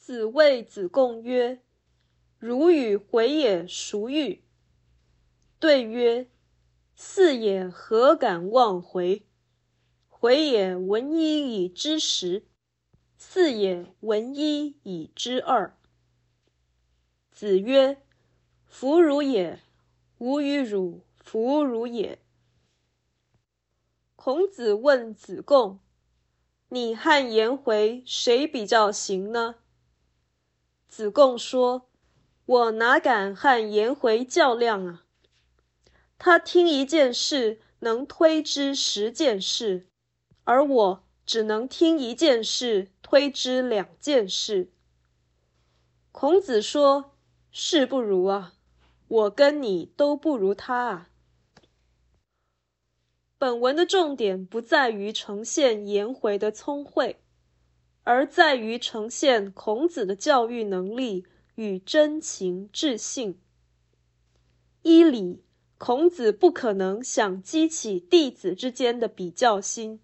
子谓子贡曰：“如与回也孰欲？”对曰：“四也何敢忘回？回也闻一以知十，四也闻一以知二。”子曰：“弗如也，吾与汝弗如也。”孔子问子贡：“你和颜回谁比较行呢？”子贡说：“我哪敢和颜回较量啊！他听一件事能推知十件事，而我只能听一件事推知两件事。”孔子说：“是不如啊，我跟你都不如他啊。”本文的重点不在于呈现颜回的聪慧，而在于呈现孔子的教育能力与真情至性。依理，孔子不可能想激起弟子之间的比较心，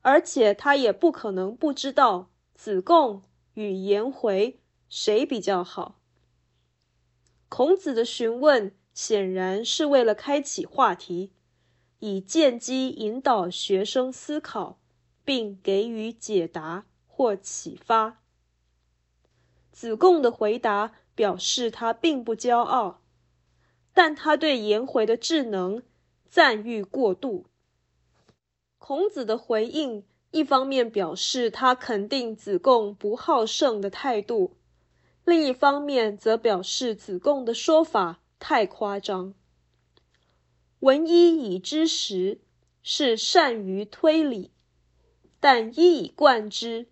而且他也不可能不知道子贡与颜回谁比较好。孔子的询问显然是为了开启话题。以见机引导学生思考，并给予解答或启发。子贡的回答表示他并不骄傲，但他对颜回的智能赞誉过度。孔子的回应一方面表示他肯定子贡不好胜的态度，另一方面则表示子贡的说法太夸张。闻一以知十，是善于推理，但一以贯之，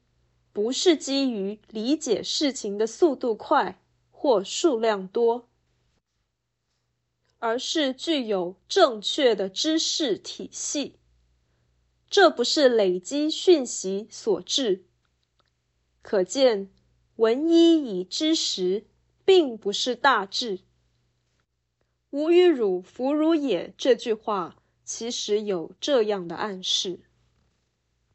不是基于理解事情的速度快或数量多，而是具有正确的知识体系。这不是累积讯息所致。可见，闻一以知十，并不是大智。吾与汝弗如也这句话，其实有这样的暗示。